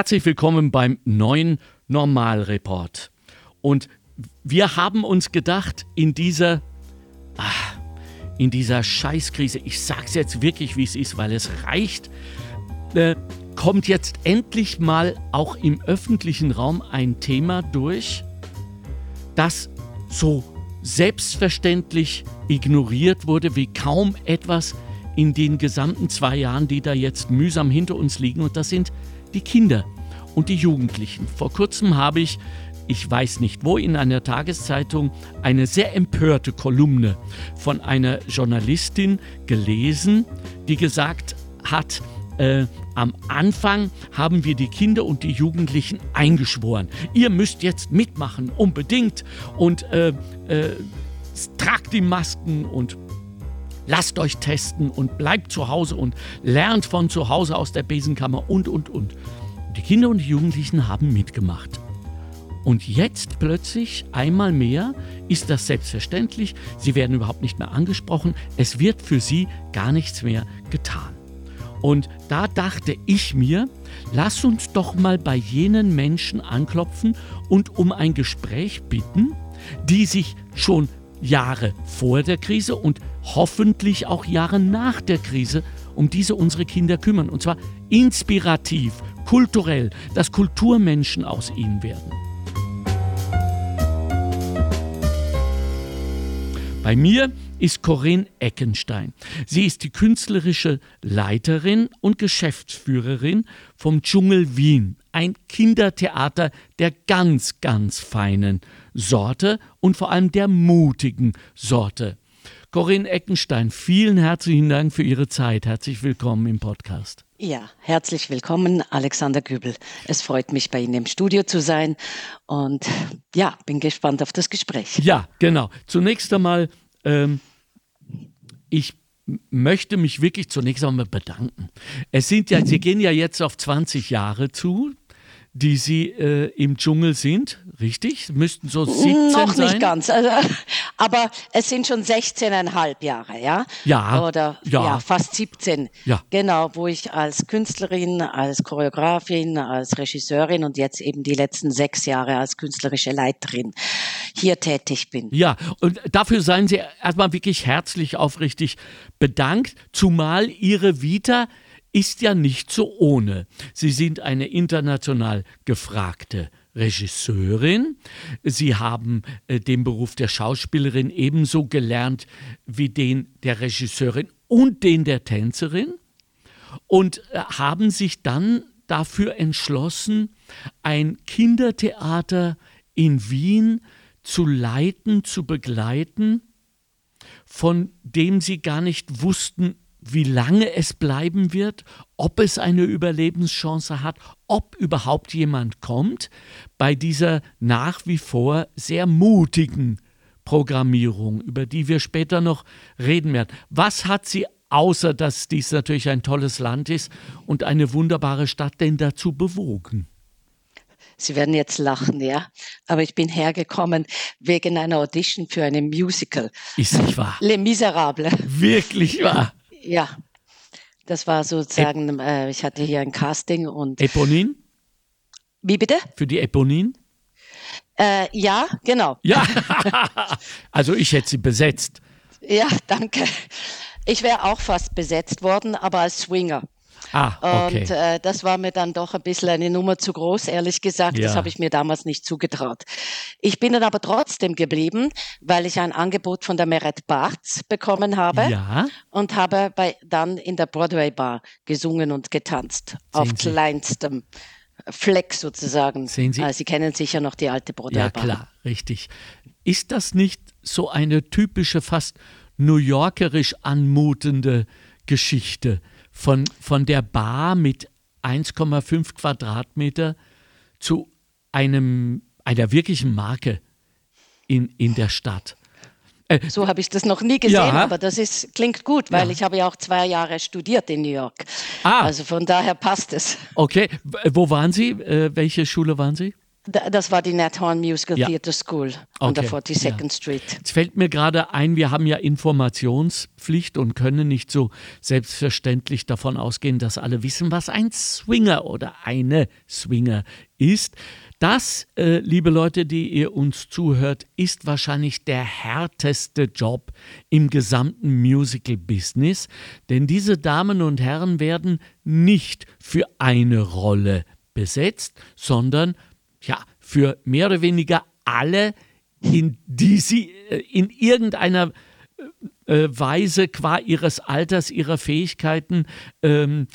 Herzlich willkommen beim neuen Normalreport. Und wir haben uns gedacht, in dieser, ach, in dieser Scheißkrise, ich sag's jetzt wirklich, wie es ist, weil es reicht, äh, kommt jetzt endlich mal auch im öffentlichen Raum ein Thema durch, das so selbstverständlich ignoriert wurde wie kaum etwas in den gesamten zwei Jahren, die da jetzt mühsam hinter uns liegen. Und das sind die Kinder und die Jugendlichen. Vor kurzem habe ich, ich weiß nicht wo, in einer Tageszeitung eine sehr empörte Kolumne von einer Journalistin gelesen, die gesagt hat, äh, am Anfang haben wir die Kinder und die Jugendlichen eingeschworen. Ihr müsst jetzt mitmachen, unbedingt. Und äh, äh, tragt die Masken und lasst euch testen und bleibt zu Hause und lernt von zu Hause aus der Besenkammer und, und, und. Die Kinder und die Jugendlichen haben mitgemacht. Und jetzt plötzlich, einmal mehr, ist das selbstverständlich. Sie werden überhaupt nicht mehr angesprochen. Es wird für sie gar nichts mehr getan. Und da dachte ich mir, lass uns doch mal bei jenen Menschen anklopfen und um ein Gespräch bitten, die sich schon Jahre vor der Krise und hoffentlich auch Jahre nach der Krise um diese unsere Kinder kümmern. Und zwar inspirativ, kulturell, dass Kulturmenschen aus ihnen werden. Bei mir ist Corinne Eckenstein. Sie ist die künstlerische Leiterin und Geschäftsführerin vom Dschungel Wien, ein Kindertheater der ganz, ganz feinen Sorte und vor allem der mutigen Sorte. Corinne Eckenstein, vielen herzlichen Dank für Ihre Zeit. Herzlich willkommen im Podcast. Ja, herzlich willkommen, Alexander Gübel. Es freut mich, bei Ihnen im Studio zu sein und ja, bin gespannt auf das Gespräch. Ja, genau. Zunächst einmal, ähm, ich möchte mich wirklich zunächst einmal bedanken. Es sind ja, Sie gehen ja jetzt auf 20 Jahre zu, die Sie äh, im Dschungel sind, richtig? Müssten so 17 Noch sein? nicht ganz, also, aber es sind schon 16,5 Jahre, ja? Ja. Oder ja. ja. fast 17. Ja. Genau, wo ich als Künstlerin, als Choreografin, als Regisseurin und jetzt eben die letzten sechs Jahre als künstlerische Leiterin hier tätig bin. Ja, und dafür seien Sie erstmal wirklich herzlich aufrichtig bedankt, zumal Ihre Vita ist ja nicht so ohne. Sie sind eine international gefragte Regisseurin. Sie haben äh, den Beruf der Schauspielerin ebenso gelernt wie den der Regisseurin und den der Tänzerin und äh, haben sich dann dafür entschlossen, ein Kindertheater in Wien zu leiten, zu begleiten, von dem sie gar nicht wussten, wie lange es bleiben wird, ob es eine Überlebenschance hat, ob überhaupt jemand kommt bei dieser nach wie vor sehr mutigen Programmierung, über die wir später noch reden werden. Was hat sie, außer dass dies natürlich ein tolles Land ist und eine wunderbare Stadt, denn dazu bewogen? Sie werden jetzt lachen, ja. Aber ich bin hergekommen wegen einer Audition für ein Musical. Ist nicht wahr? Les Miserables. Wirklich wahr? Ja, das war sozusagen, äh, ich hatte hier ein Casting und. Eponin? Wie bitte? Für die Eponin? Äh, ja, genau. Ja, also ich hätte sie besetzt. Ja, danke. Ich wäre auch fast besetzt worden, aber als Swinger. Ah, okay. Und äh, das war mir dann doch ein bisschen eine Nummer zu groß, ehrlich gesagt. Ja. Das habe ich mir damals nicht zugetraut. Ich bin dann aber trotzdem geblieben, weil ich ein Angebot von der Meret Bartz bekommen habe ja, und habe bei, dann in der Broadway Bar gesungen und getanzt. auf Sie. kleinstem Fleck sozusagen. Sehen Sie? Äh, Sie kennen sicher noch die alte Broadway ja Bar. klar, richtig. Ist das nicht so eine typische, fast New Yorkerisch anmutende Geschichte von, von der Bar mit 1,5 Quadratmeter zu einem, einer wirklichen Marke in, in der Stadt? So habe ich das noch nie gesehen, Ja. aber das ist, klingt gut, weil Ja. ich habe ja auch zwei Jahre studiert in New York. Ah. Also von daher passt es. Okay, wo waren Sie? Äh, welche Schule waren Sie? Das war die Nethorn Musical ja. Theatre School an der 42nd ja. Street. Jetzt fällt mir gerade ein, wir haben ja Informationspflicht und können nicht so selbstverständlich davon ausgehen, dass alle wissen, was ein Swinger oder eine Swinger ist. Das, äh, liebe Leute, die ihr uns zuhört, ist wahrscheinlich der härteste Job im gesamten Musical-Business, denn diese Damen und Herren werden nicht für eine Rolle besetzt, sondern ja, für mehr oder weniger alle, in die sie äh, in irgendeiner äh, Weise qua ihres Alters, ihrer Fähigkeiten ähm,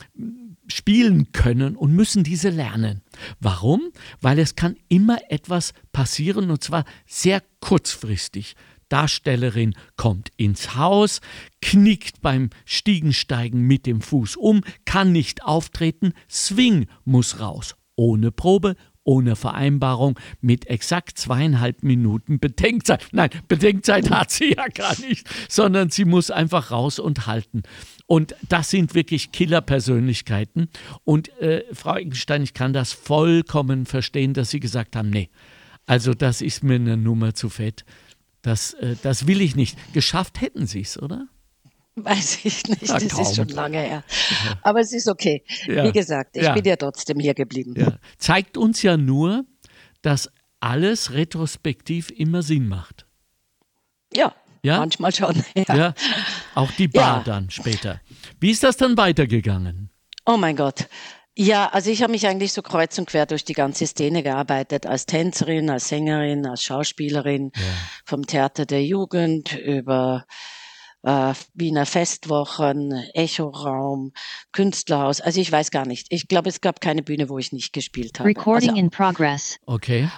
spielen können und müssen diese lernen. Warum? Weil es kann immer etwas passieren und zwar sehr kurzfristig. Darstellerin kommt ins Haus, knickt beim Stiegensteigen mit dem Fuß um, kann nicht auftreten, Swing muss raus. Ohne Probe, ohne Vereinbarung mit exakt zweieinhalb Minuten Bedenkzeit. Nein, Bedenkzeit hat sie ja gar nicht, sondern sie muss einfach raus und halten. Und das sind wirklich Killerpersönlichkeiten. Und äh, Frau Egenstein, ich kann das vollkommen verstehen, dass Sie gesagt haben, nee, also das ist mir eine Nummer zu fett. Das, äh, das will ich nicht. Geschafft hätten Sie es, oder? Weiß ich nicht, ja, das kaum. ist schon lange her. Aber es ist okay. Ja. Wie gesagt, ich bin ja trotzdem hier geblieben. Zeigt uns ja nur, dass alles retrospektiv immer Sinn macht. Ja, ja? manchmal schon. Ja. Auch die Bar dann später. Wie ist das dann weitergegangen? Oh mein Gott. Ja, also ich habe mich eigentlich so kreuz und quer durch die ganze Szene gearbeitet, als Tänzerin, als Sängerin, als Schauspielerin, vom Theater der Jugend über äh, Wiener Festwochen, Echoraum, Künstlerhaus. Also ich weiß gar nicht. Ich glaube, es gab keine Bühne, wo ich nicht gespielt habe. Recording also, in progress. Okay.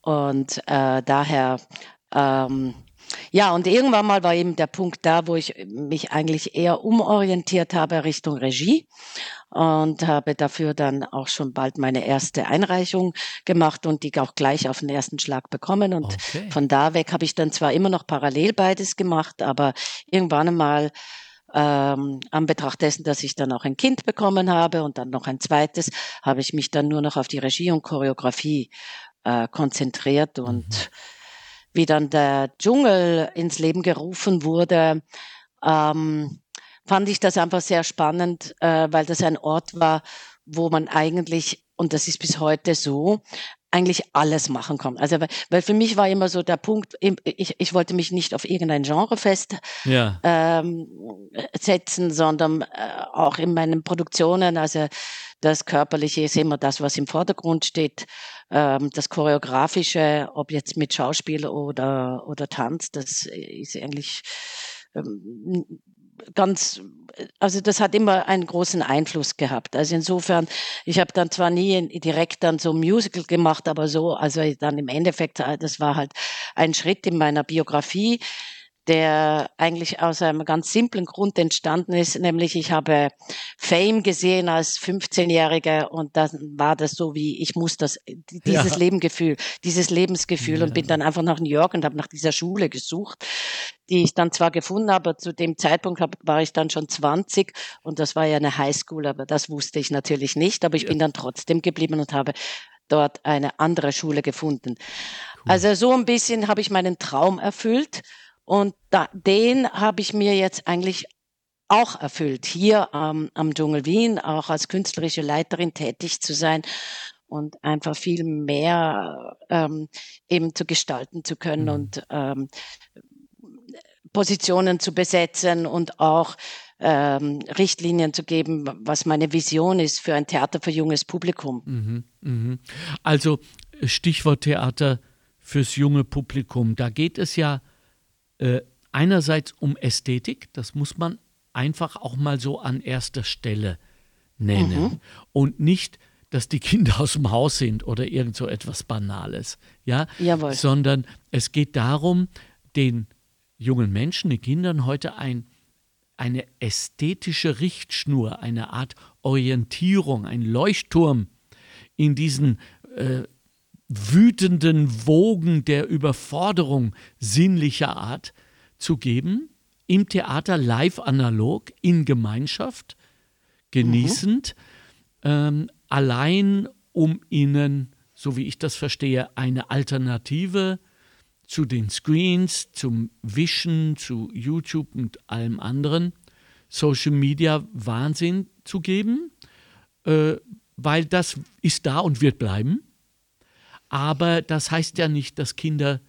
Und äh, daher ähm, ja, und irgendwann mal war eben der Punkt da, wo ich mich eigentlich eher umorientiert habe Richtung Regie und habe dafür dann auch schon bald meine erste Einreichung gemacht und die auch gleich auf den ersten Schlag bekommen. Und okay. von da weg habe ich dann zwar immer noch parallel beides gemacht, aber irgendwann einmal ähm, an Betracht dessen, dass ich dann auch ein Kind bekommen habe und dann noch ein zweites, habe ich mich dann nur noch auf die Regie und Choreografie äh, konzentriert und mhm wie dann der Dschungel ins Leben gerufen wurde, ähm, fand ich das einfach sehr spannend, äh, weil das ein Ort war, wo man eigentlich, und das ist bis heute so, eigentlich alles machen kann. Also, weil für mich war immer so der Punkt, ich, ich wollte mich nicht auf irgendein Genre fest ja. ähm, setzen, sondern äh, auch in meinen Produktionen, also das Körperliche ist immer das, was im Vordergrund steht. Ähm, das Choreografische, ob jetzt mit Schauspiel oder, oder Tanz, das ist eigentlich ähm, ganz, also das hat immer einen großen Einfluss gehabt. Also insofern, ich habe dann zwar nie direkt dann so ein Musical gemacht, aber so, also dann im Endeffekt, äh, das war halt ein Schritt in meiner Biografie, der eigentlich aus einem ganz simplen Grund entstanden ist, nämlich ich habe Fame gesehen als 15-Jähriger und dann war das so wie, ich muss das, dieses ja. Lebengefühl, dieses Lebensgefühl ja. und bin dann einfach nach New York und habe nach dieser Schule gesucht, die ich dann zwar gefunden habe, aber zu dem Zeitpunkt hab, war ich dann schon 20 und das war ja eine Highschool, aber das wusste ich natürlich nicht, aber ich ja. bin dann trotzdem geblieben und habe dort eine andere Schule gefunden. Cool. Also so ein bisschen habe ich meinen Traum erfüllt und da, den habe ich mir jetzt eigentlich auch erfüllt, hier ähm, am Dschungel Wien auch als künstlerische Leiterin tätig zu sein und einfach viel mehr ähm, eben zu gestalten zu können mhm. und ähm, Positionen zu besetzen und auch ähm, Richtlinien zu geben, was meine Vision ist für ein Theater für junges Publikum. Mhm, mh. Also Stichwort Theater fürs junge Publikum. Da geht es ja äh, einerseits um Ästhetik, das muss man einfach auch mal so an erster Stelle nennen. Mhm. Und nicht, dass die Kinder aus dem Haus sind oder irgend so etwas Banales. Ja? Jawohl. Sondern es geht darum, den jungen Menschen, den Kindern heute ein, eine ästhetische Richtschnur, eine Art Orientierung, ein Leuchtturm in diesen äh, wütenden Wogen der Überforderung sinnlicher Art zu geben, im Theater live analog, in Gemeinschaft, genießend, mhm. ähm, allein um ihnen so wie ich das verstehe, eine Alternative zu den Screens, zum Wischen, zu YouTube und allem anderen Social Media Wahnsinn zu geben, äh, weil das ist da und wird bleiben. Aber das heißt ja nicht, dass Kinder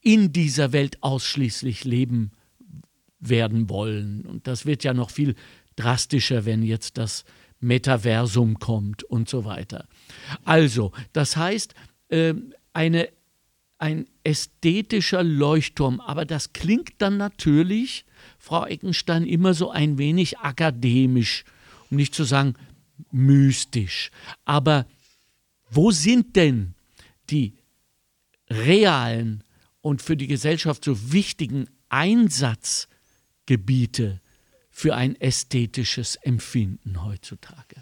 in dieser Welt ausschließlich leben werden wollen. Und das wird ja noch viel drastischer, wenn jetzt das Metaversum kommt und so weiter. Also, das heißt, äh, eine, ein ästhetischer Leuchtturm, aber das klingt dann natürlich, Frau Eckenstein, immer so ein wenig akademisch, um nicht zu sagen mystisch. Aber wo sind denn die realen und für die Gesellschaft so wichtigen Einsatzgebiete für ein ästhetisches Empfinden heutzutage?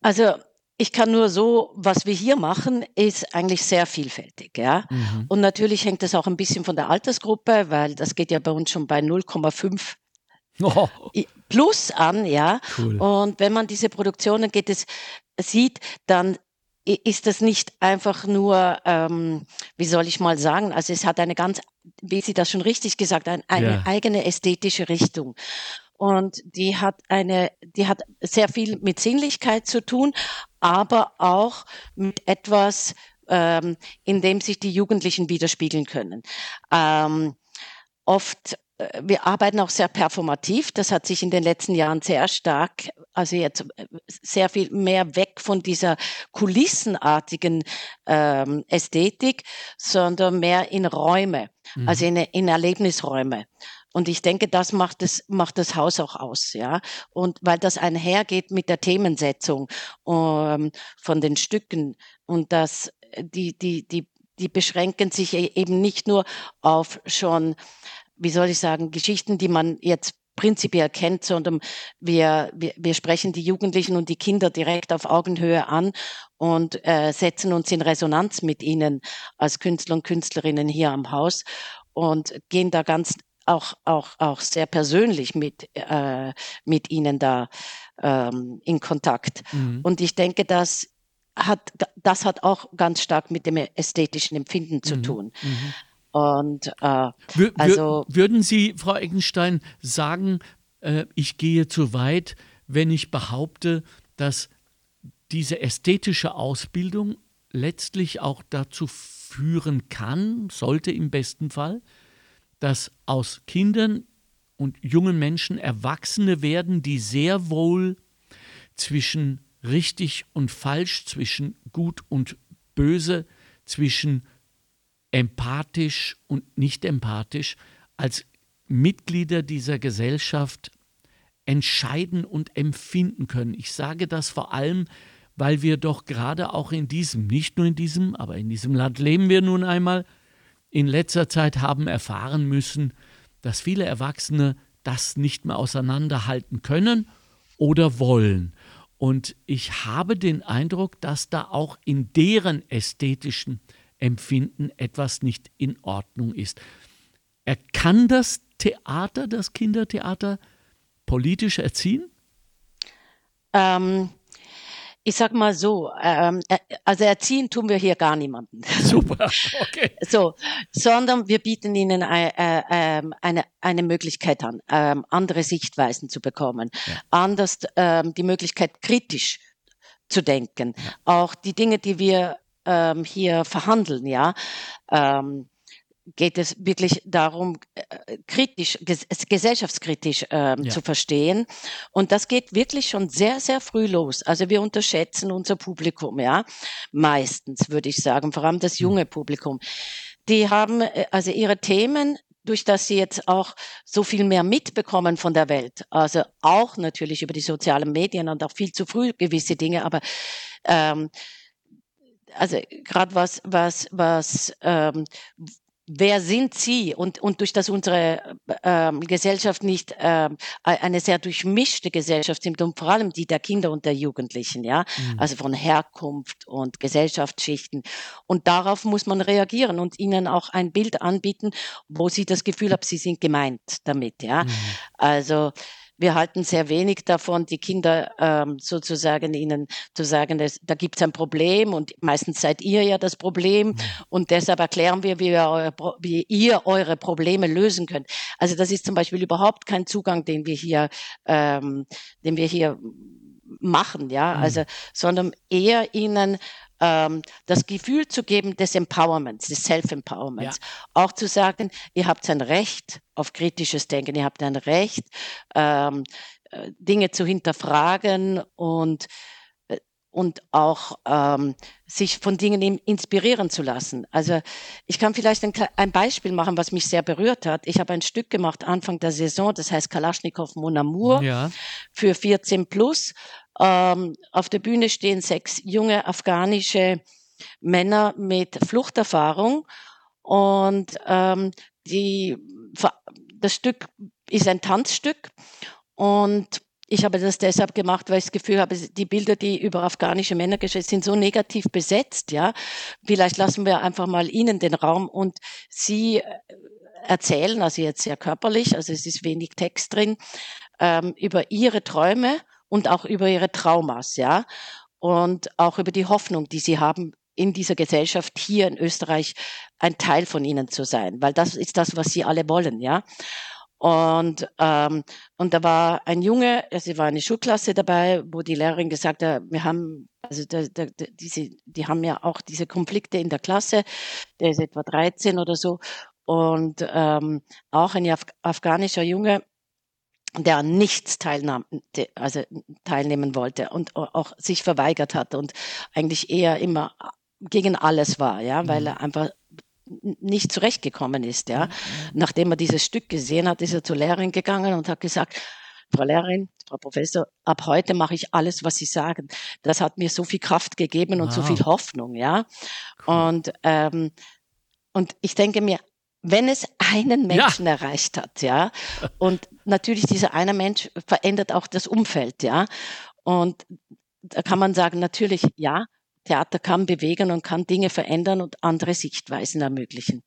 Also ich kann nur so, was wir hier machen, ist eigentlich sehr vielfältig, ja. Mhm. Und natürlich hängt das auch ein bisschen von der Altersgruppe, weil das geht ja bei uns schon bei 0,5 oh. plus an, ja. Cool. Und wenn man diese Produktionen geht, es sieht, dann ist das nicht einfach nur, ähm, wie soll ich mal sagen, also es hat eine ganz, wie Sie das schon richtig gesagt, ein, eine ja. eigene ästhetische Richtung. Und die hat eine, die hat sehr viel mit Sinnlichkeit zu tun, aber auch mit etwas, ähm, in dem sich die Jugendlichen widerspiegeln können. Ähm, oft äh, wir arbeiten auch sehr performativ. Das hat sich in den letzten Jahren sehr stark, also jetzt äh, sehr viel mehr weg von dieser kulissenartigen ähm, Ästhetik, sondern mehr in Räume, mhm. also in, in Erlebnisräume. Und ich denke, das macht das, macht das Haus auch aus, ja. Und weil das einhergeht mit der Themensetzung ähm, von den Stücken und das, die, die, die, die beschränken sich e-, eben nicht nur auf schon wie soll ich sagen, Geschichten, die man jetzt prinzipiell kennt, sondern wir, wir, wir sprechen die Jugendlichen und die Kinder direkt auf Augenhöhe an und äh, setzen uns in Resonanz mit ihnen als Künstler und Künstlerinnen hier am Haus und gehen da ganz auch, auch, auch sehr persönlich mit, äh, mit ihnen da ähm, in Kontakt. Mhm. Und ich denke, das hat, das hat auch ganz stark mit dem ästhetischen Empfinden zu mhm. tun. Mhm. Und äh, also würden Sie, Frau Eckenstein, sagen, äh, ich gehe zu weit, wenn ich behaupte, dass diese ästhetische Ausbildung letztlich auch dazu führen kann, sollte im besten Fall, dass aus Kindern und jungen Menschen Erwachsene werden, die sehr wohl zwischen richtig und falsch, zwischen gut und böse, zwischen empathisch und nicht empathisch als Mitglieder dieser Gesellschaft entscheiden und empfinden können. Ich sage das vor allem, weil wir doch gerade auch in diesem, nicht nur in diesem, aber in diesem Land leben wir nun einmal, in letzter Zeit haben erfahren müssen, dass viele Erwachsene das nicht mehr auseinanderhalten können oder wollen. Und ich habe den Eindruck, dass da auch in deren ästhetischen Empfinden etwas nicht in Ordnung ist. Er kann das Theater, das Kindertheater, politisch erziehen? Ähm, ich sag mal so, ähm, äh, also erziehen tun wir hier gar niemanden. Super, okay. So, sondern wir bieten ihnen äh, äh, eine, eine Möglichkeit an, äh, andere Sichtweisen zu bekommen, ja. anders ähm, die Möglichkeit kritisch zu denken. Ja. Auch die Dinge, die wir ähm, hier verhandeln, ja, ähm, geht es wirklich darum, äh, kritisch, ges gesellschaftskritisch ähm, ja. zu verstehen. Und das geht wirklich schon sehr, sehr früh los. Also wir unterschätzen unser Publikum, ja, meistens würde ich sagen, vor allem das hm. junge Publikum. Die haben äh, also ihre Themen, durch das sie jetzt auch so viel mehr mitbekommen von der Welt. Also auch natürlich über die sozialen Medien und auch viel zu früh gewisse Dinge, aber ähm, also gerade was, was, was, ähm, wer sind Sie? Und, und durch das unsere ähm, Gesellschaft nicht ähm, eine sehr durchmischte Gesellschaft sind und vor allem die der Kinder und der Jugendlichen, ja, mhm. also von Herkunft und Gesellschaftsschichten. Und darauf muss man reagieren und ihnen auch ein Bild anbieten, wo sie das Gefühl haben, sie sind gemeint damit, ja. Mhm. Also wir halten sehr wenig davon, die Kinder ähm, sozusagen ihnen zu sagen, dass, da gibt es ein Problem und meistens seid ihr ja das Problem mhm. und deshalb erklären wir, wie, wir eure, wie ihr eure Probleme lösen könnt. Also das ist zum Beispiel überhaupt kein Zugang, den wir hier, ähm, den wir hier machen, ja, mhm. also, sondern eher ihnen ähm, das Gefühl zu geben des Empowerments, des Self-Empowerments. Ja. Auch zu sagen, ihr habt ein Recht auf kritisches Denken, ihr habt ein Recht, ähm, äh, Dinge zu hinterfragen und äh, und auch ähm, sich von Dingen inspirieren zu lassen. Also ich kann vielleicht ein, ein, Beispiel machen, was mich sehr berührt hat. Ich habe ein Stück gemacht Anfang der Saison, das heißt Kalaschnikow Mon Amour ja. für 14 plus ähm, auf der Bühne stehen sechs junge afghanische Männer mit Fluchterfahrung und ähm, die, das Stück ist ein Tanzstück und ich habe das deshalb gemacht, weil ich das Gefühl habe, die Bilder, die über afghanische Männer geschehen, sind so negativ besetzt, ja. Vielleicht lassen wir einfach mal ihnen den Raum und sie äh, erzählen, also jetzt sehr körperlich, also es ist wenig Text drin, ähm, über ihre Träume und auch über ihre Traumas, ja, und auch über die Hoffnung, die sie haben, in dieser Gesellschaft hier in Österreich ein Teil von ihnen zu sein, weil das ist das, was sie alle wollen, ja. Und, ähm, und da war ein Junge, also war eine Schulklasse dabei, wo die Lehrerin gesagt hat, wir haben, also da, da, diese, die haben ja auch diese Konflikte in der Klasse, der ist etwa 13 oder so, und ähm, auch ein Af afghanischer Junge, der an nichts teilnahm, also teilnehmen wollte und auch sich verweigert hat und eigentlich eher immer gegen alles war, ja, weil mhm. er einfach nicht zurechtgekommen ist, ja. Mhm. Nachdem er dieses Stück gesehen hat, ist er zur Lehrerin gegangen und hat gesagt, Frau Lehrerin, Frau Professor, ab heute mache ich alles, was Sie sagen. Das hat mir so viel Kraft gegeben und wow. so viel Hoffnung, ja. Cool. Und ähm, und ich denke mir, wenn es einen Menschen ja. erreicht hat, ja, und natürlich dieser eine Mensch verändert auch das Umfeld, ja, und da kann man sagen, natürlich, ja, Theater kann bewegen und kann Dinge verändern und andere Sichtweisen ermöglichen.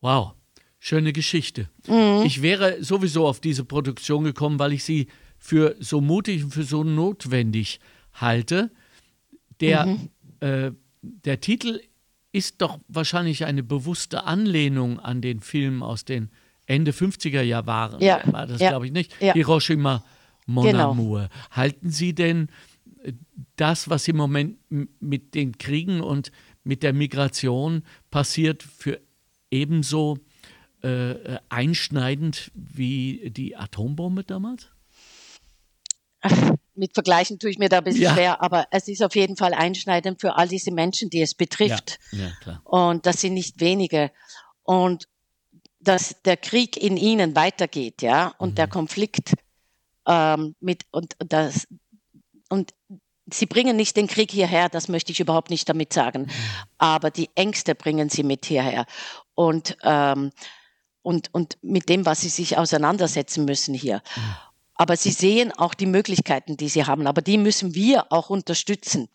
Wow, schöne Geschichte. Mhm. Ich wäre sowieso auf diese Produktion gekommen, weil ich sie für so mutig und für so notwendig halte. Der, mhm. äh, der Titel ist doch wahrscheinlich eine bewusste Anlehnung an den Film aus den Ende 50er Jahren. Ja, war das, ja, glaube ich, nicht? Ja. Hiroshima Mon genau. Amour. Halten Sie denn äh, das, was im Moment mit den Kriegen und mit der Migration passiert, für ebenso äh, einschneidend wie die Atombombe damals? Mit Vergleichen tue ich mir da ein bisschen ja. schwer, aber es ist auf jeden Fall einschneidend für all diese Menschen, die es betrifft. Ja. Ja, und das sind nicht wenige. Und dass der Krieg in ihnen weitergeht, ja, und mhm. der Konflikt ähm, mit und das und sie bringen nicht den Krieg hierher, das möchte ich überhaupt nicht damit sagen, mhm. aber die Ängste bringen sie mit hierher und ähm, und und mit dem, was sie sich auseinandersetzen müssen hier. Mhm aber sie sehen auch die Möglichkeiten, die sie haben. Aber die müssen wir auch unterstützen.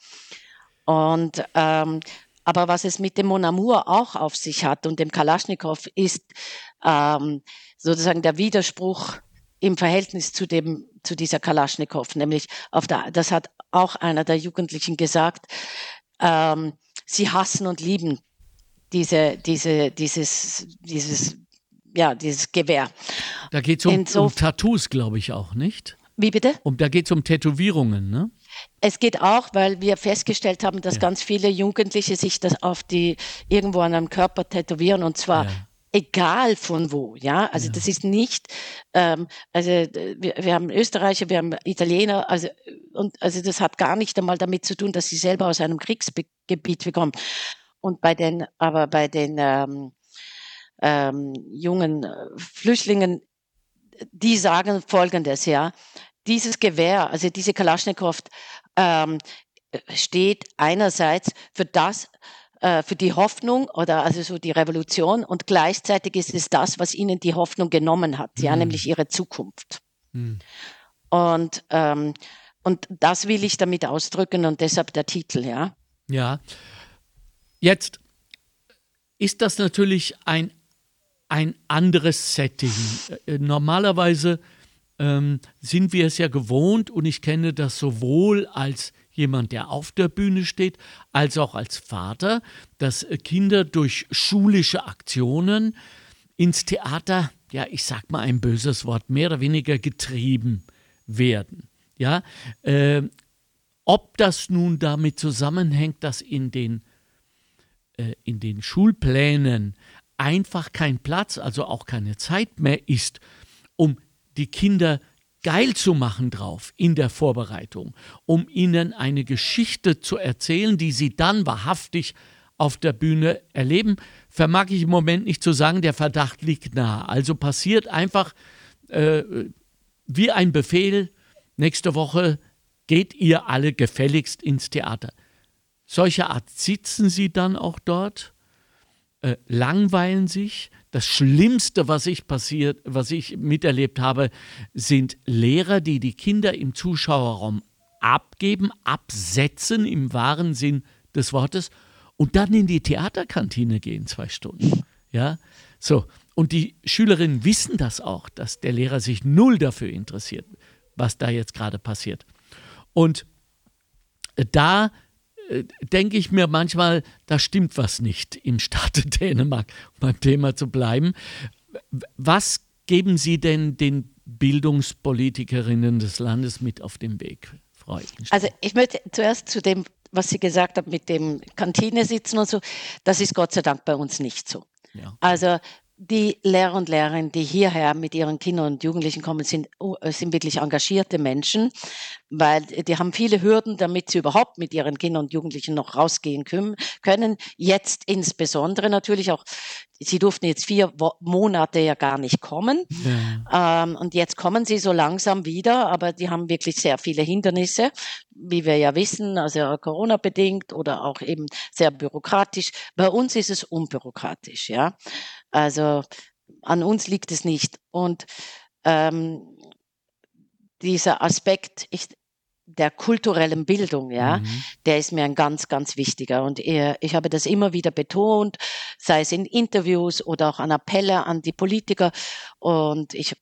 Und ähm, aber was es mit dem Mon Amour auch auf sich hat und dem Kalaschnikow ist ähm, sozusagen der Widerspruch im Verhältnis zu dem zu dieser Kalaschnikow, nämlich auf der, das hat auch einer der Jugendlichen gesagt, ähm, sie hassen und lieben diese diese dieses dieses ja, dieses Gewehr. Da geht es um, um, Tattoos, glaube ich auch, nicht? Wie bitte? Um, da geht es um Tätowierungen, ne? Es geht auch, weil wir festgestellt haben, dass ja. ganz viele Jugendliche sich das auf die irgendwo an einem Körper tätowieren und zwar ja. egal von wo, ja. Also ja. das ist nicht, ähm, also wir, wir, haben Österreicher, wir haben Italiener, also und also das hat gar nicht einmal damit zu tun, dass sie selber aus einem Kriegsgebiet kommen. Und bei den, aber bei den ähm, ähm, jungen äh, Flüchtlingen, die sagen Folgendes, ja, dieses Gewehr, also diese Kalaschnikow, ähm, steht einerseits für das, äh, für die Hoffnung oder also so die Revolution und gleichzeitig ist es das, was ihnen die Hoffnung genommen hat, mhm. ja, nämlich ihre Zukunft. Mhm. Und, ähm, und das will ich damit ausdrücken und deshalb der Titel, ja. Ja. Jetzt ist das natürlich ein ein anderes Setting. Äh, normalerweise ähm, sind wir es ja gewohnt und ich kenne das sowohl als jemand, der auf der Bühne steht, als auch als Vater, dass Kinder durch schulische Aktionen ins Theater, ja, ich sag mal ein böses Wort, mehr oder weniger getrieben werden. Ja, äh, ob das nun damit zusammenhängt, dass in den, äh, in den Schulplänen einfach kein Platz, also auch keine Zeit mehr ist, um die Kinder geil zu machen drauf in der Vorbereitung, um ihnen eine Geschichte zu erzählen, die sie dann wahrhaftig auf der Bühne erleben, vermag ich im Moment nicht zu sagen, der Verdacht liegt nahe. Also passiert einfach äh, wie ein Befehl, nächste Woche geht ihr alle gefälligst ins Theater. Solcher Art sitzen sie dann auch dort, äh, langweilen sich, das Schlimmste, was ich passiert, was ich miterlebt habe, sind Lehrer, die die Kinder im Zuschauerraum abgeben, absetzen im wahren Sinn des Wortes und dann in die Theaterkantine gehen, zwei Stunden. Ja, so. Und die Schülerinnen wissen das auch, dass der Lehrer sich null dafür interessiert, was da jetzt gerade passiert. Und da äh, denke ich mir manchmal, da stimmt was nicht im Staate Dänemark, um beim Thema zu bleiben. Was geben Sie denn den Bildungspolitikerinnen des Landes mit auf den Weg, Frau Eckenstein? Also ich möchte zuerst zu dem, was Sie gesagt haben mit dem Kantine sitzen und so, das ist Gott sei Dank bei uns nicht so. Ja. Also die Lehrer und Lehrerinnen, die hierher mit ihren Kindern und Jugendlichen kommen, sind, oh, sind wirklich engagierte Menschen, weil die haben viele Hürden, damit sie überhaupt mit ihren Kindern und Jugendlichen noch rausgehen können. Jetzt insbesondere natürlich auch, sie durften jetzt vier Monate ja gar nicht kommen. Ja. Ähm, und jetzt kommen sie so langsam wieder, aber die haben wirklich sehr viele Hindernisse, wie wir ja wissen, also Corona bedingt oder auch eben sehr bürokratisch. Bei uns ist es unbürokratisch, ja. Also an uns liegt es nicht. Und ähm, dieser Aspekt ich, der kulturellen Bildung, ja, mhm. der ist mir ein ganz, ganz wichtiger. Und ich habe das immer wieder betont, sei es in Interviews oder auch an Appelle an die Politiker. Und ich,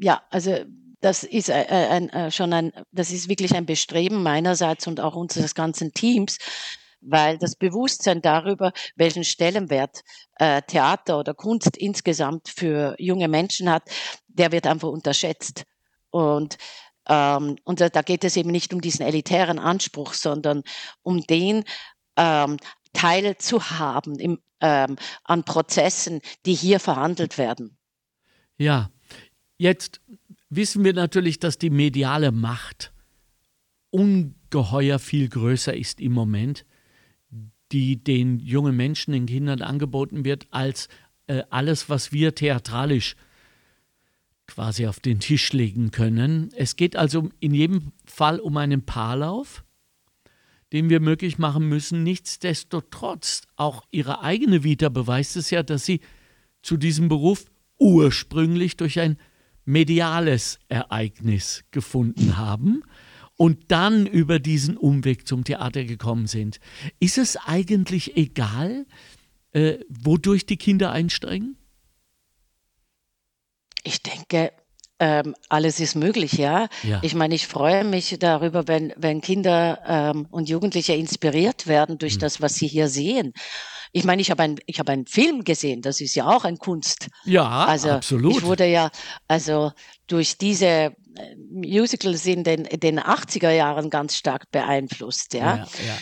ja, also das ist ein, ein, ein, schon ein, das ist wirklich ein Bestreben meinerseits und auch unseres ganzen Teams, weil das Bewusstsein darüber, welchen Stellenwert äh, Theater oder Kunst insgesamt für junge Menschen hat, der wird einfach unterschätzt. Und ähm, und da geht es eben nicht um diesen elitären Anspruch, sondern um den ähm, Teil zu haben im, ähm, an Prozessen, die hier verhandelt werden. Ja, jetzt wissen wir natürlich, dass die mediale Macht ungeheuer viel größer ist im Moment die den jungen Menschen, den Kindern angeboten wird, als äh, alles, was wir theatralisch quasi auf den Tisch legen können. Es geht also in jedem Fall um einen Paarlauf, den wir möglich machen müssen. Nichtsdestotrotz, auch ihre eigene Vita beweist es ja, dass sie zu diesem Beruf ursprünglich durch ein mediales Ereignis gefunden haben und dann über diesen Umweg zum Theater gekommen sind. Ist es eigentlich egal, äh, wodurch die Kinder einsteigen? Ich denke, ähm, alles ist möglich, ja? ja. Ich meine, ich freue mich darüber, wenn, wenn Kinder ähm, und Jugendliche inspiriert werden durch hm. das, was sie hier sehen. Ich meine, ich habe ein, ich habe einen Film gesehen, das ist ja auch ein Kunst. Ja, also, absolut. Ich wurde ja, also durch diese Musicals in den, in den 80er Jahren ganz stark beeinflusst, ja. ja, ja.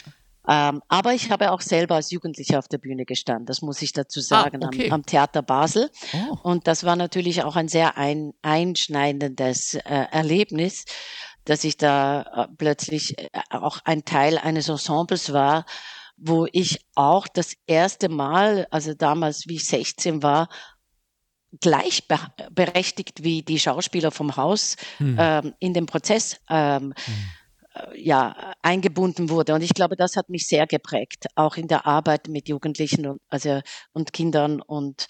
Ähm, aber ich habe auch selber als Jugendlicher auf der Bühne gestanden, das muss ich dazu ah, sagen, ah, okay. am, am, Theater Basel. Oh. Und das war natürlich auch ein sehr ein, einschneidendes äh, Erlebnis, dass ich da äh, plötzlich äh, auch ein Teil eines Ensembles war, wo ich auch das erste Mal, also damals, wie ich 16 war, gleichberechtigt wie die Schauspieler vom Haus hm. ähm, in den Prozess ähm, hm. Äh, ja, eingebunden wurde. Und ich glaube, das hat mich sehr geprägt, auch in der Arbeit mit Jugendlichen und, also, und Kindern und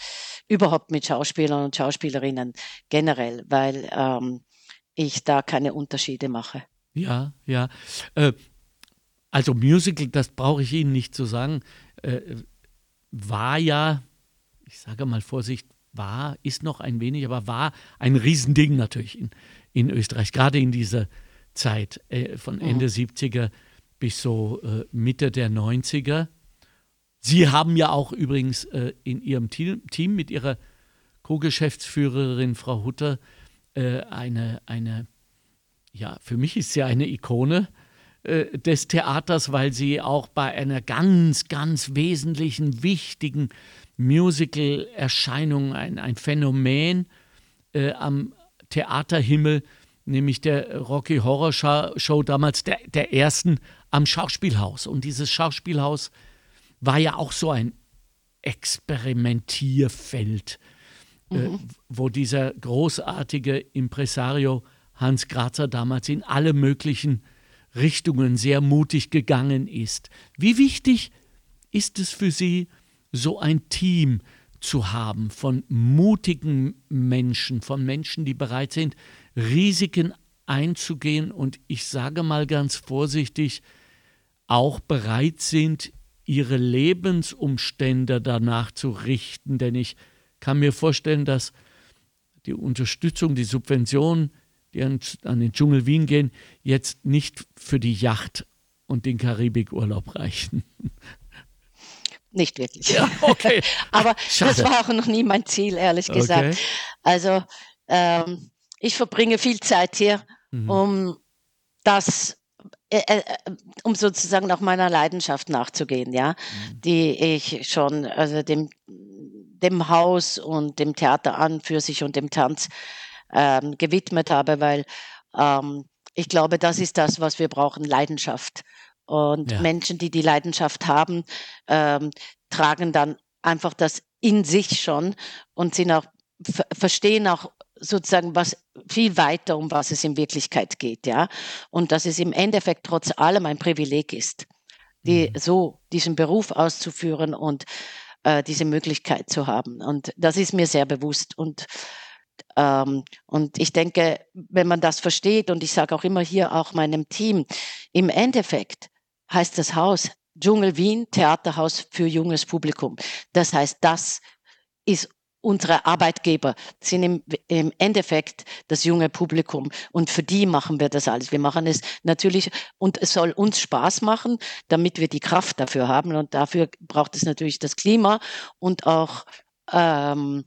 überhaupt mit Schauspielern und Schauspielerinnen generell, weil ähm, ich da keine Unterschiede mache. Ja, ja. Äh, also Musical, das brauche ich Ihnen nicht zu sagen, äh, war ja, ich sage mal Vorsicht, war, ist noch ein wenig, aber war ein Riesending natürlich in, in Österreich, gerade in dieser Zeit äh, von mhm. Ende mhm. 70er bis so äh, Mitte der 90er. Sie haben ja auch übrigens äh, in Ihrem Team, Team mit Ihrer Co-Geschäftsführerin Frau Hutter äh, eine, eine, ja, für mich ist sie eine Ikone äh, des Theaters, weil sie auch bei einer ganz, ganz wesentlichen, wichtigen Musical-Erscheinung, ein, ein Phänomen äh, am Theaterhimmel, nämlich der Rocky Horror Show damals, der, der ersten am Schauspielhaus. Und dieses Schauspielhaus war ja auch so ein Experimentierfeld, äh, mhm. äh, wo dieser großartige Impresario Hans Grazer damals in alle möglichen Richtungen sehr mutig gegangen ist. Wie wichtig ist es für Sie, so ein Team zu haben von mutigen Menschen, von Menschen, die bereit sind, Risiken einzugehen und ich sage mal ganz vorsichtig, auch bereit sind, ihre Lebensumstände danach zu richten. Denn ich kann mir vorstellen, dass die Unterstützung, die Subventionen, die an, an den Dschungel Wien gehen, jetzt nicht für die Yacht und den Karibikurlaub reichen. Nicht wirklich. Ja, okay. Aber Schade. das war auch noch nie mein Ziel, ehrlich gesagt. Okay. Also ähm, ich verbringe viel Zeit hier, mhm. um das äh, äh, um sozusagen auch meiner Leidenschaft nachzugehen, ja, mhm. die ich schon, also dem, dem Haus und dem Theater an für sich und dem Tanz ähm, gewidmet habe, weil ähm, ich glaube, das ist das, was wir brauchen, Leidenschaft. Und ja. Menschen, die die Leidenschaft haben, ähm, tragen dann einfach das in sich schon und sind auch, verstehen auch sozusagen was viel weiter, um was es in Wirklichkeit geht, ja. Und dass es im Endeffekt trotz allem ein Privileg ist, die, mhm. so diesen Beruf auszuführen und äh, diese Möglichkeit zu haben. Und das ist mir sehr bewusst. Und und ich denke, wenn man das versteht, und ich sage auch immer hier auch meinem Team, im Endeffekt heißt das Haus Dschungel Wien, Theaterhaus für junges Publikum. Das heißt, das ist unsere Arbeitgeber sind im, im, Endeffekt das junge Publikum und für die machen wir das alles. Wir machen es natürlich und es soll uns Spaß machen, damit wir die Kraft dafür haben und dafür braucht es natürlich das Klima und auch ähm,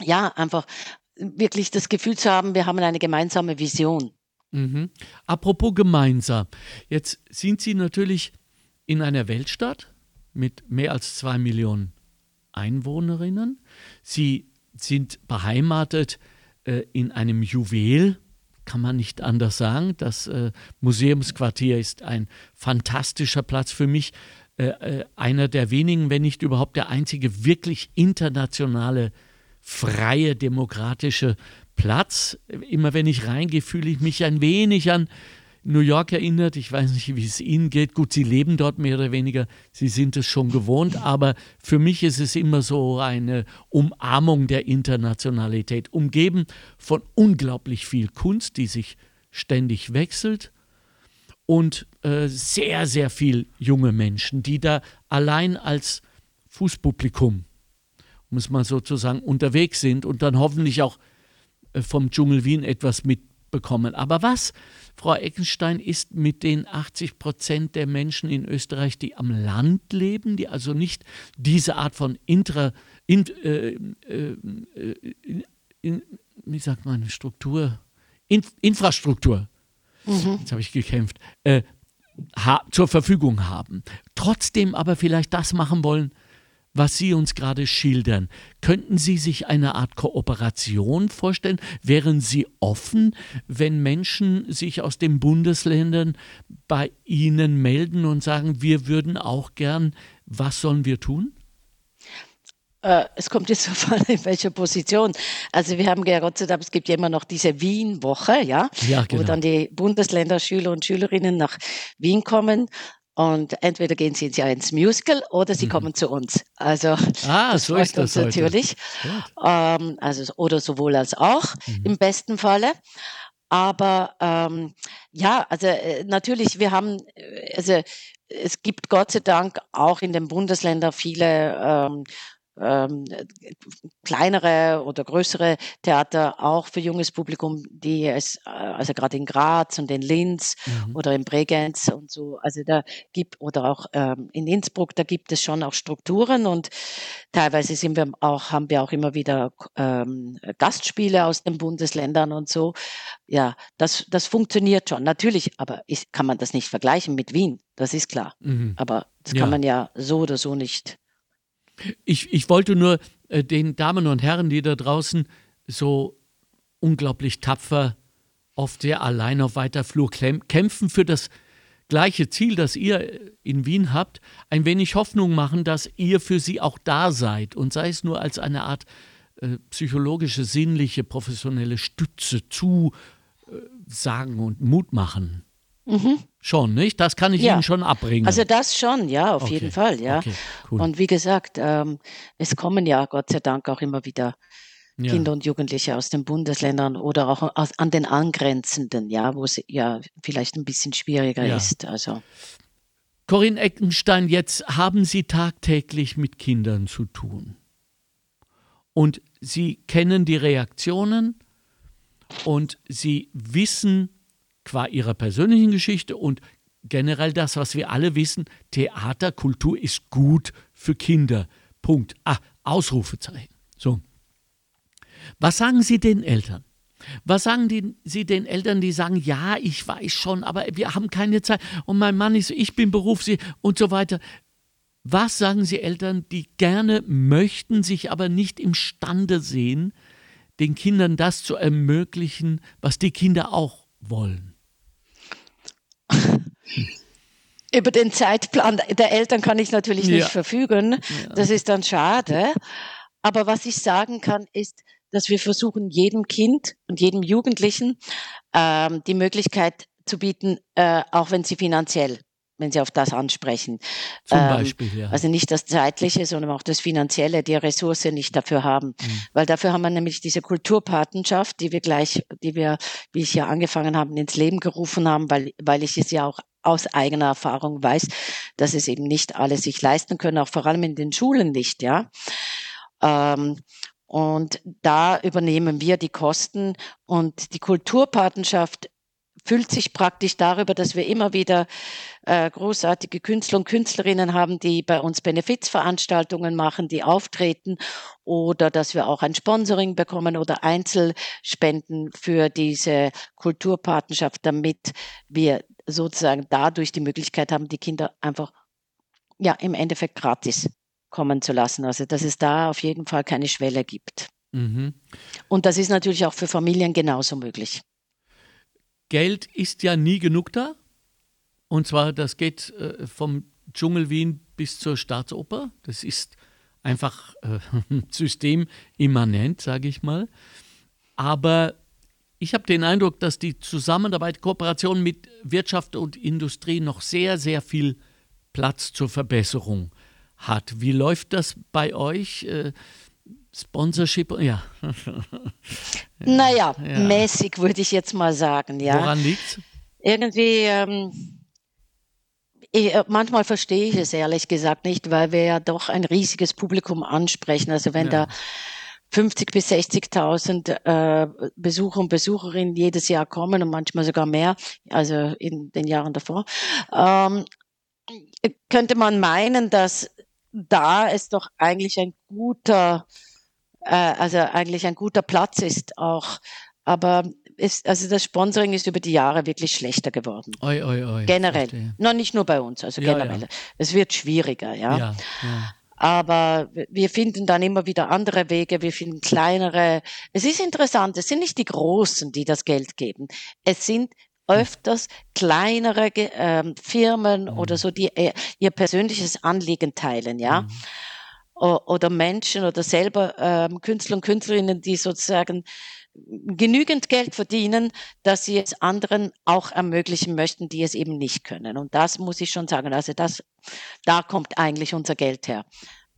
ja einfach wirklich das Gefühl zu haben, wir haben eine gemeinsame Vision. Mhm. Apropos gemeinsam, jetzt sind Sie natürlich in einer Weltstadt mit mehr als zwei Millionen Einwohnerinnen. Sie sind beheimatet äh, in einem Juwel, kann man nicht anders sagen. Das äh, Museumsquartier ist ein fantastischer Platz für mich. Äh, äh einer der wenigen, wenn nicht überhaupt der einzige wirklich internationale, freie, demokratische Platz. Immer wenn ich reingehe, fühle ich mich ein wenig an New York erinnert. Ich weiß nicht, wie es Ihnen geht. Gut, Sie leben dort mehr oder weniger. Sie sind es schon gewohnt. Aber für mich ist es immer so eine Umarmung der Internationalität. Umgeben von unglaublich viel Kunst, die sich ständig wechselt. Und äh, sehr, sehr viel junge Menschen, die da allein als Fußpublikum, um es mal sozusagen, unterwegs sind und dann hoffentlich auch äh, vom Dschungel Wien etwas mitbekommen. Aber was Frau Eckenstein ist mit den 80 Prozent der Menschen in Österreich, die am Land leben, die also nicht diese Art von intra, in, äh, äh, in, wie sagt man, Struktur, in, Infrastruktur, mhm. jetzt habe ich gekämpft, äh, zur Verfügung haben. Trotzdem aber vielleicht das machen wollen, was Sie uns gerade schildern. Könnten Sie sich eine Art Kooperation vorstellen? Wären Sie offen, wenn Menschen sich aus den Bundesländern bei Ihnen melden und sagen, wir würden auch gern, was sollen wir tun? Äh, es kommt jetzt so an, in welcher Position. Also wir haben ja Gott sei Dank, es gibt ja immer noch diese Wien-Woche, ja, ja genau. wo dann die Bundesländer Schüler und Schülerinnen nach Wien kommen und entweder gehen sie ja ins Musical oder sie mhm. kommen zu uns. Also ah, das so ist das uns natürlich. Ähm, also oder sowohl als auch mhm. im besten Falle. Aber ähm, ja, also äh, natürlich, wir haben, äh, also es gibt Gott sei Dank auch in den Bundesländern viele ähm, ähm, kleinere oder größere Theater auch für junges Publikum, die es, äh, also gerade in Graz und in Linz mhm. oder in Bregenz und so, also da gibt, oder auch ähm, in Innsbruck, da gibt es schon auch Strukturen und teilweise sind wir auch, haben wir auch immer wieder ähm, Gastspiele aus den Bundesländern und so. Ja, das, das funktioniert schon. Natürlich, aber ist, kann man das nicht vergleichen mit Wien, das ist klar. Mhm. Aber das ja. kann man ja so oder so nicht ich, ich wollte nur äh, den Damen und Herren, die da draußen so unglaublich tapfer, oft sehr allein auf weiter Flur kämpfen für das gleiche Ziel, das ihr in Wien habt, ein wenig Hoffnung machen, dass ihr für sie auch da seid und sei es nur als eine Art äh, psychologische, sinnliche, professionelle Stütze zu äh, sagen und Mut machen. Mhm. Schon, nicht? Das kann ich ja. Ihnen schon abbringen. Also das schon, ja, auf okay. jeden Fall, ja. Okay. Cool. Und wie gesagt, ähm, es kommen ja Gott sei Dank auch immer wieder ja. Kinder und Jugendliche aus den Bundesländern oder auch aus, an den angrenzenden, ja, wo es ja vielleicht ein bisschen schwieriger ja. ist. Also. Corinne Eckenstein, jetzt haben Sie tagtäglich mit Kindern zu tun. Und Sie kennen die Reaktionen und Sie wissen, qua ihrer persönlichen Geschichte und generell das, was wir alle wissen, Theaterkultur ist gut für Kinder. Punkt. Ah, Ausrufezeichen. So. Was sagen Sie den Eltern? Was sagen die, Sie den Eltern, die sagen, ja, ich weiß schon, aber wir haben keine Zeit und mein Mann ist, ich bin berufsmäßig und so weiter. Was sagen Sie Eltern, die gerne möchten, sich aber nicht imstande sehen, den Kindern das zu ermöglichen, was die Kinder auch wollen? Über den Zeitplan der Eltern kann ich natürlich nicht ja. verfügen. Ja. Das ist dann schade. Aber was ich sagen kann, ist, dass wir versuchen, jedem Kind und jedem Jugendlichen ähm, die Möglichkeit zu bieten, äh, auch wenn sie finanziell wenn Sie auf das ansprechen. Zum ähm, Beispiel, ja. Also nicht das Zeitliche, sondern auch das Finanzielle, die Ressource nicht dafür haben. Mhm. Weil dafür haben wir nämlich diese Kulturpatenschaft, die wir gleich, die wir, wie ich ja angefangen haben, ins Leben gerufen haben, weil, weil ich es ja auch aus eigener Erfahrung weiß, dass es eben nicht alle sich leisten können, auch vor allem in den Schulen nicht, ja. Ähm, und da übernehmen wir die Kosten und die Kulturpatenschaft füllt sich praktisch darüber, dass wir immer wieder äh, großartige Künstler und Künstlerinnen haben, die bei uns Benefizveranstaltungen machen, die auftreten oder dass wir auch ein Sponsoring bekommen oder Einzelspenden für diese Kulturpartnerschaft, damit wir sozusagen dadurch die Möglichkeit haben, die Kinder einfach ja im Endeffekt gratis kommen zu lassen. Also dass es da auf jeden Fall keine Schwelle gibt. Mhm. Und das ist natürlich auch für Familien genauso möglich. Geld ist ja nie genug da. Und zwar, das geht äh, vom Dschungel Wien bis zur Staatsoper. Das ist einfach äh, systemimmanent, sage ich mal. Aber ich habe den Eindruck, dass die Zusammenarbeit, Kooperation mit Wirtschaft und Industrie noch sehr, sehr viel Platz zur Verbesserung hat. Wie läuft das bei euch? Äh, Sponsorship, ja. naja, ja. mäßig würde ich jetzt mal sagen, ja. Woran liegt's? Irgendwie, ähm, ich, äh, manchmal verstehe ich es ehrlich gesagt nicht, weil wir ja doch ein riesiges Publikum ansprechen. Also wenn ja. da 50 bis 60.000 äh, Besucher und Besucherinnen jedes Jahr kommen und manchmal sogar mehr, also in den Jahren davor, ähm, könnte man meinen, dass da es doch eigentlich ein guter äh, also eigentlich ein guter Platz ist auch. Aber ist, also das Sponsoring ist über die Jahre wirklich schlechter geworden. Oi, oi, oi, generell. Noch nicht nur bei uns, also ja, generell. Ja. Es wird schwieriger, ja. ja, ja. Aber wir finden dann immer wieder andere Wege, wir finden kleinere. Es ist interessant, es sind nicht die Großen, die das Geld geben. Es sind öfters kleinere äh, Firmen mhm. oder so, die äh, ihr persönliches Anliegen teilen, ja. Mhm oder Menschen oder selber ähm, Künstler und Künstlerinnen, die sozusagen genügend Geld verdienen, dass sie es anderen auch ermöglichen möchten, die es eben nicht können. Und das muss ich schon sagen. Also das, da kommt eigentlich unser Geld her.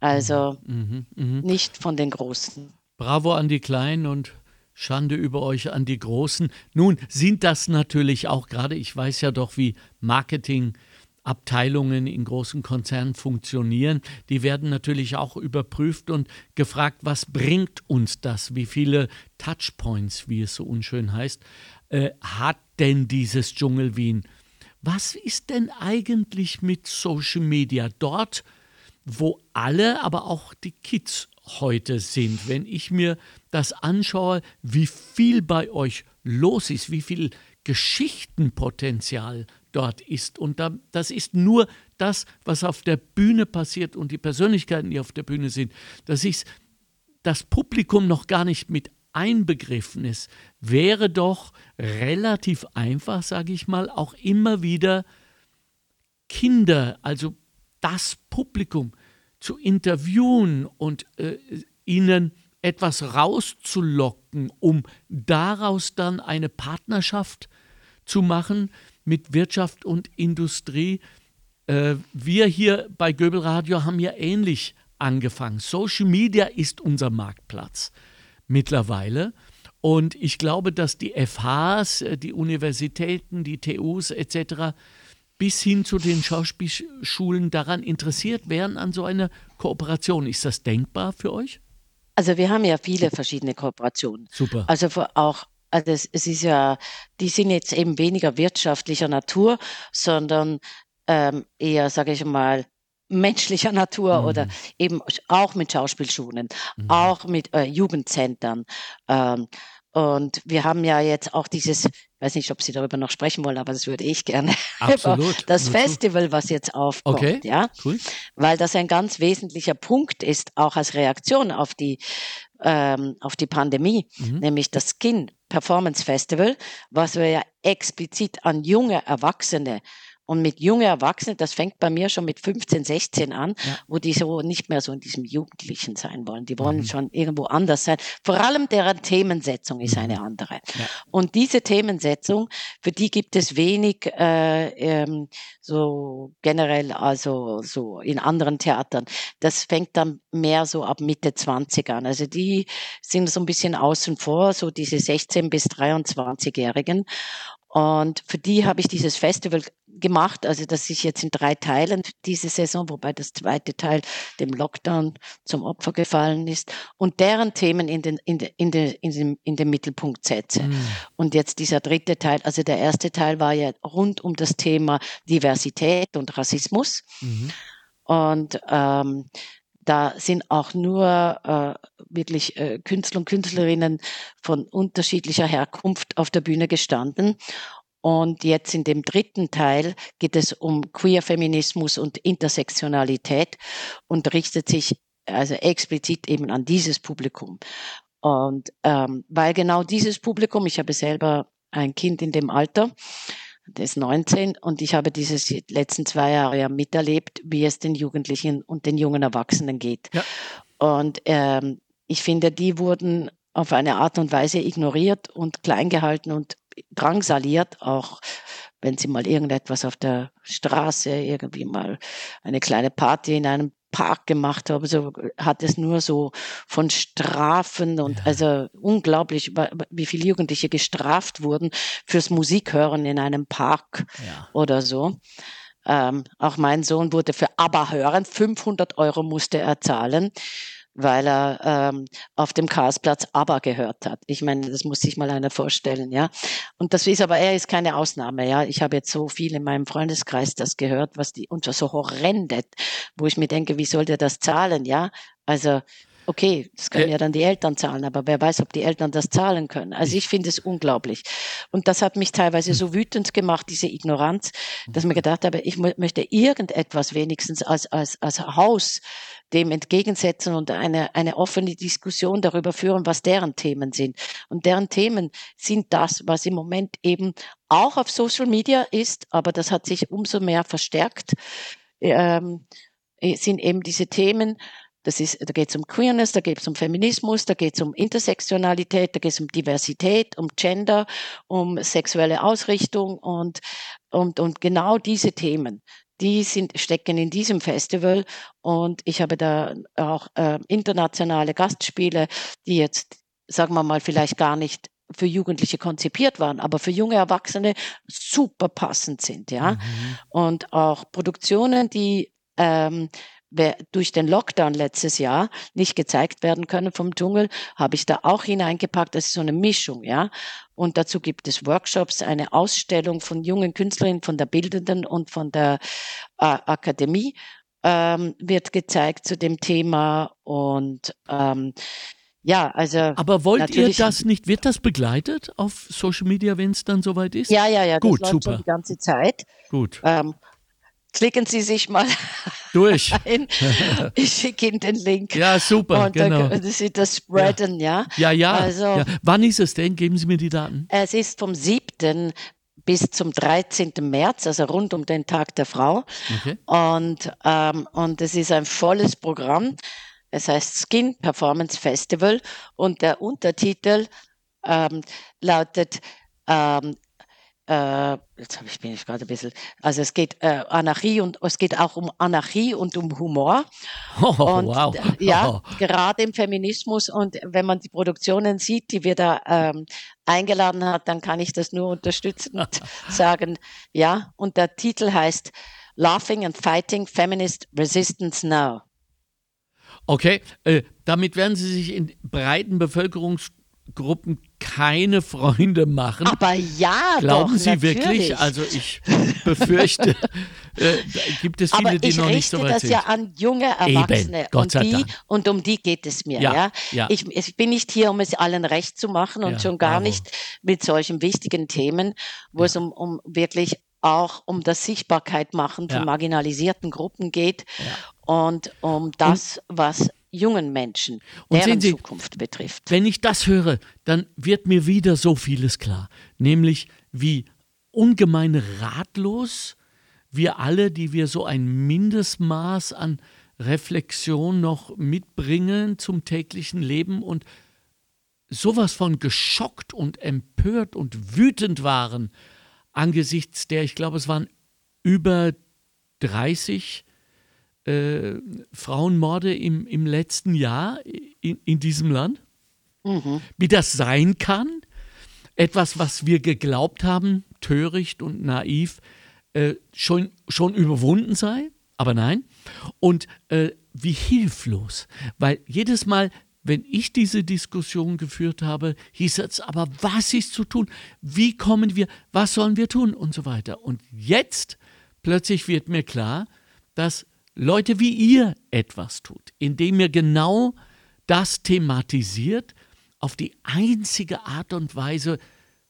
Also mhm, mh, mh. nicht von den Großen. Bravo an die Kleinen und Schande über euch an die Großen. Nun sind das natürlich auch gerade, ich weiß ja doch, wie Marketing Abteilungen in großen Konzernen funktionieren, die werden natürlich auch überprüft und gefragt, was bringt uns das? Wie viele Touchpoints, wie es so unschön heißt, äh, hat denn dieses Dschungel Wien? Was ist denn eigentlich mit Social Media dort, wo alle, aber auch die Kids heute sind? Wenn ich mir das anschaue, wie viel bei euch los ist, wie viel Geschichtenpotenzial dort ist. Und da, das ist nur das, was auf der Bühne passiert und die Persönlichkeiten, die auf der Bühne sind. Das ist das Publikum noch gar nicht mit einbegriffen ist, wäre doch relativ einfach, sage ich mal, auch immer wieder Kinder, also das Publikum zu interviewen und äh, ihnen etwas rauszulocken, um daraus dann eine Partnerschaft zu machen mit Wirtschaft und Industrie. Äh, wir hier bei Göbel Radio haben ja ähnlich angefangen. Social Media ist unser Marktplatz mittlerweile. Und ich glaube, dass die FHs, äh, die Universitäten, die TUs etc. bis hin zu den Schauspielschulen daran interessiert wären an so einer Kooperation. Ist das denkbar für euch? Also wir haben ja viele verschiedene Kooperationen. Super. Also auch also es, es ist ja, die sind jetzt eben weniger wirtschaftlicher Natur, sondern ähm, eher, sage ich mal, menschlicher Natur mhm. oder eben auch mit Schauspielschulen, mhm. auch mit äh, Jugendzentren. Ähm, und wir haben ja jetzt auch dieses, ich weiß nicht, ob Sie darüber noch sprechen wollen, aber das würde ich gerne. Absolut. das Festival, was jetzt aufkommt, okay. ja. Cool. Weil das ein ganz wesentlicher Punkt ist, auch als Reaktion auf die, ähm, auf die Pandemie, mhm. nämlich das Skin Performance Festival, was wir ja explizit an junge Erwachsene und mit jungen Erwachsenen, das fängt bei mir schon mit 15, 16 an, ja. wo die so nicht mehr so in diesem Jugendlichen sein wollen. Die wollen mhm. schon irgendwo anders sein. Vor allem deren Themensetzung ist eine mhm. andere. Ja. Und diese Themensetzung, für die gibt es wenig äh, ähm, so generell, also so in anderen Theatern. Das fängt dann mehr so ab Mitte 20 an. Also die sind so ein bisschen außen vor, so diese 16 bis 23-Jährigen. Und für die habe ich dieses Festival gemacht, also das ist jetzt in drei Teilen diese Saison, wobei das zweite Teil dem Lockdown zum Opfer gefallen ist und deren Themen in den, in, de, in, de, in, den, in den Mittelpunkt setze. Mhm. Und jetzt dieser dritte Teil, also der erste Teil war ja rund um das Thema Diversität und Rassismus. Mhm. Und ähm, da sind auch nur äh, wirklich äh, Künstler und Künstlerinnen von unterschiedlicher Herkunft auf der Bühne gestanden. Und jetzt in dem dritten Teil geht es um Queer-Feminismus und Intersektionalität und richtet sich also explizit eben an dieses Publikum. Und ähm, weil genau dieses Publikum, ich habe selber ein Kind in dem Alter, der ist 19 und ich habe dieses letzten zwei Jahre ja miterlebt, wie es den Jugendlichen und den jungen Erwachsenen geht. Ja. Und ähm, ich finde, die wurden auf eine Art und Weise ignoriert und klein gehalten und drangsaliert, auch wenn sie mal irgendetwas auf der Straße, irgendwie mal eine kleine Party in einem Park gemacht habe, so hat es nur so von Strafen und ja. also unglaublich, wie viele Jugendliche gestraft wurden fürs Musikhören in einem Park ja. oder so. Ähm, auch mein Sohn wurde für ABBA hören, 500 Euro musste er zahlen weil er ähm, auf dem Karlsplatz ABBA gehört hat. Ich meine, das muss sich mal einer vorstellen, ja. Und das ist aber, er ist keine Ausnahme, ja. Ich habe jetzt so viel in meinem Freundeskreis das gehört, was die, und so horrendet, wo ich mir denke, wie soll der das zahlen, ja? Also, Okay, das können ja dann die Eltern zahlen, aber wer weiß, ob die Eltern das zahlen können. Also ich finde es unglaublich. Und das hat mich teilweise so wütend gemacht, diese Ignoranz, dass ich mir gedacht habe, ich möchte irgendetwas wenigstens als, als, als Haus dem entgegensetzen und eine, eine offene Diskussion darüber führen, was deren Themen sind. Und deren Themen sind das, was im Moment eben auch auf Social Media ist, aber das hat sich umso mehr verstärkt, ähm, sind eben diese Themen, das ist, da geht es um Queerness, da geht es um Feminismus, da geht es um Intersektionalität, da geht es um Diversität, um Gender, um sexuelle Ausrichtung und, und, und genau diese Themen, die sind, stecken in diesem Festival und ich habe da auch äh, internationale Gastspiele, die jetzt, sagen wir mal, vielleicht gar nicht für Jugendliche konzipiert waren, aber für junge Erwachsene super passend sind, ja. Mhm. Und auch Produktionen, die ähm, durch den Lockdown letztes Jahr nicht gezeigt werden können vom Dschungel, habe ich da auch hineingepackt. Das ist so eine Mischung, ja. Und dazu gibt es Workshops, eine Ausstellung von jungen Künstlerinnen von der Bildenden und von der äh, Akademie ähm, wird gezeigt zu dem Thema und ähm, ja, also. Aber wollt ihr das nicht? Wird das begleitet auf Social Media, wenn es dann soweit ist? Ja, ja, ja. Gut, super. die ganze Zeit. Gut. Ähm, klicken Sie sich mal durch. Ein. Ich schicke Ihnen den Link. Ja, super. Und genau. dann Sie das spreaden, ja. Ja, ja. Also, ja. Wann ist es denn? Geben Sie mir die Daten. Es ist vom 7 bis zum 13. März, also rund um den Tag der Frau. Okay. Und, ähm, und es ist ein volles Programm. Es heißt Skin Performance Festival und der Untertitel ähm, lautet ähm, äh, jetzt ich bin ich gerade ein bisschen, also es geht äh, Anarchie und es geht auch um Anarchie und um Humor. Oh, und, wow. Äh, ja, oh. gerade im Feminismus und wenn man die Produktionen sieht, die wir da ähm, eingeladen hat, dann kann ich das nur unterstützend sagen. Ja, und der Titel heißt Laughing and Fighting Feminist Resistance Now. Okay, äh, damit werden Sie sich in breiten Bevölkerungsgruppen keine Freunde machen. Aber ja, Glauben doch, Sie natürlich. wirklich? Also ich befürchte, äh, gibt es viele, Aber die noch nicht so weit sind. ich richte das ja an junge Erwachsene. Eben, Gott sei und, die, Dank. und um die geht es mir. Ja, Ja, ja. Ich, ich bin nicht hier, um es allen recht zu machen und Ja, schon gar bravo. nicht mit solchen wichtigen Themen, wo es um, um wirklich auch um das Sichtbarkeit machen von marginalisierten Gruppen geht und um das, was jungen Menschen, Und deren Sie, Zukunft betrifft. Wenn ich das höre, dann wird mir wieder so vieles klar. Nämlich, wie ungemein ratlos wir alle, die wir so ein Mindestmaß an Reflexion noch mitbringen zum täglichen Leben und sowas von geschockt und empört und wütend waren angesichts der, ich glaube, es waren über 30 äh, Frauenmorde im, im letzten Jahr in, in diesem Land? Mhm. Wie das sein kann? Etwas, was wir geglaubt haben, töricht und naiv, äh, schon, schon überwunden sei? Aber nein. Und äh, wie hilflos. Weil jedes Mal, wenn ich diese Diskussion geführt habe, hieß es aber, was ist zu tun? Wie kommen wir? Was sollen wir tun? Und so weiter. Und jetzt plötzlich wird mir klar, dass Leute wie ihr etwas tut, indem ihr genau das thematisiert, auf die einzige Art und Weise,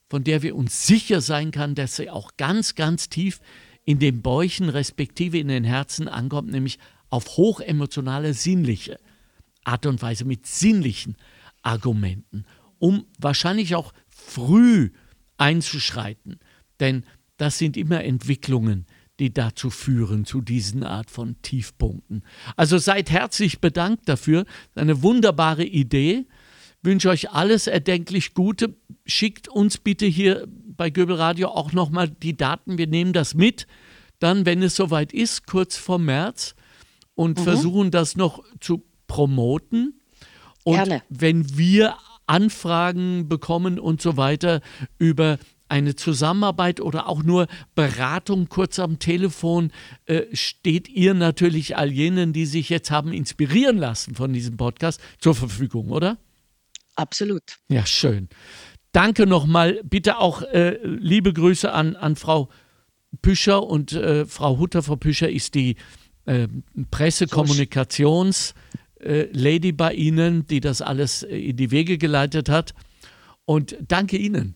von der wir uns sicher sein kann, dass sie auch ganz, ganz tief in den Bäuchen respektive in den Herzen ankommt, nämlich auf hochemotionale, sinnliche Art und Weise mit sinnlichen Argumenten, um wahrscheinlich auch früh einzuschreiten. Denn das sind immer Entwicklungen, die dazu führen, zu diesen Art von Tiefpunkten. Also seid herzlich bedankt dafür. Eine wunderbare Idee. Wünsche euch alles erdenklich Gute. Schickt uns bitte hier bei Göbel Radio auch nochmal die Daten. Wir nehmen das mit. Dann, wenn es soweit ist, kurz vor März und versuchen das noch zu promoten. Und Gerne. wenn wir Anfragen bekommen und so weiter über eine Zusammenarbeit oder auch nur Beratung kurz am Telefon, äh, steht ihr natürlich all jenen, die sich jetzt haben inspirieren lassen von diesem Podcast, zur Verfügung, oder? Absolut. Ja, schön. Danke nochmal. Bitte auch äh, liebe Grüße an, an Frau Püscher und äh, Frau Hutter. Frau Püscher ist die äh, Pressekommunikations-Lady bei Ihnen, die das alles äh, in die Wege geleitet hat. Und danke Ihnen.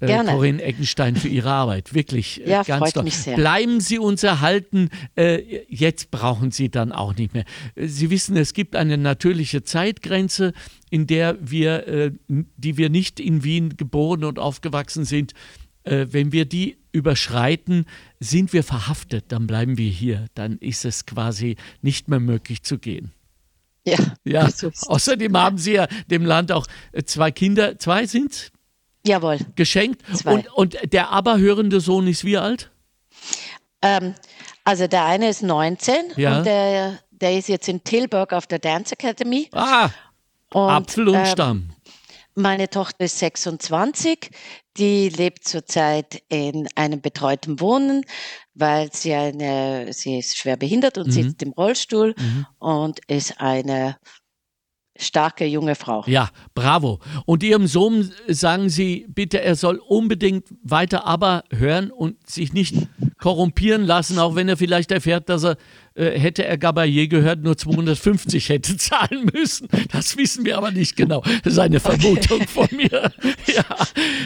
Äh. Corinne Eckenstein für Ihre Arbeit. Wirklich äh, Ja, ganz freut toll. mich sehr. Bleiben Sie uns erhalten. Äh, jetzt brauchen Sie dann auch nicht mehr. Äh, Sie wissen, es gibt eine natürliche Zeitgrenze, in der wir, äh, die wir nicht in Wien geboren und aufgewachsen sind. Wenn wir die überschreiten, sind wir verhaftet. Dann bleiben wir hier. Dann ist es quasi nicht mehr möglich zu gehen. Ja. Ja, es. außerdem haben Sie ja dem Land auch zwei Kinder, zwei sind Jawohl. geschenkt. Zwei. Und, und der aberhörende Sohn ist wie alt? Ähm, also der eine ist 19 Ja. und der, der ist jetzt in Tilburg auf der Dance Academy. Ah, Und, Apfel und ähm, Stamm. Meine Tochter ist 26. Die lebt zurzeit in einem betreuten Wohnen, weil sie eine, sie ist schwer behindert und Mhm. sitzt im Rollstuhl Mhm. und ist eine starke junge Frau. Ja, bravo. Und Ihrem Sohn sagen Sie bitte, er soll unbedingt weiter aber hören und sich nicht korrumpieren lassen, auch wenn er vielleicht erfährt, dass er, äh, hätte er Gabayé gehört, nur 250 hätte zahlen müssen. Das wissen wir aber nicht genau. Das ist eine Vermutung von mir. Ja.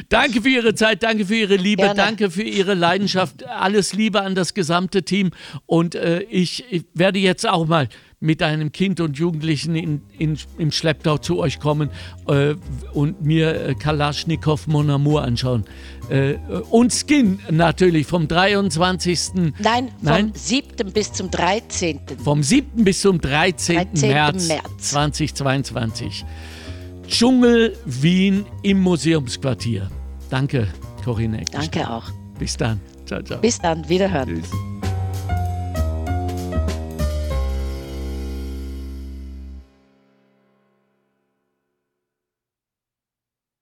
Danke für Ihre Zeit, danke für Ihre Liebe, Gerne. danke für Ihre Leidenschaft. Alles Liebe an das gesamte Team. Und äh, ich, ich werde jetzt auch mal mit einem Kind und Jugendlichen in, in, im Schlepptau zu euch kommen äh, und mir äh, Kalaschnikow Mon Amour anschauen. Äh, und Skin natürlich vom 23. Nein, vom Nein? 7. bis zum 13. Vom 7. bis zum 13. 13. März, März. 2022. Dschungel Wien im Museumsquartier. Danke, Corinne. Eckstein. Danke auch. Bis dann. Ciao, ciao. Bis dann, wiederhören. Tschüss.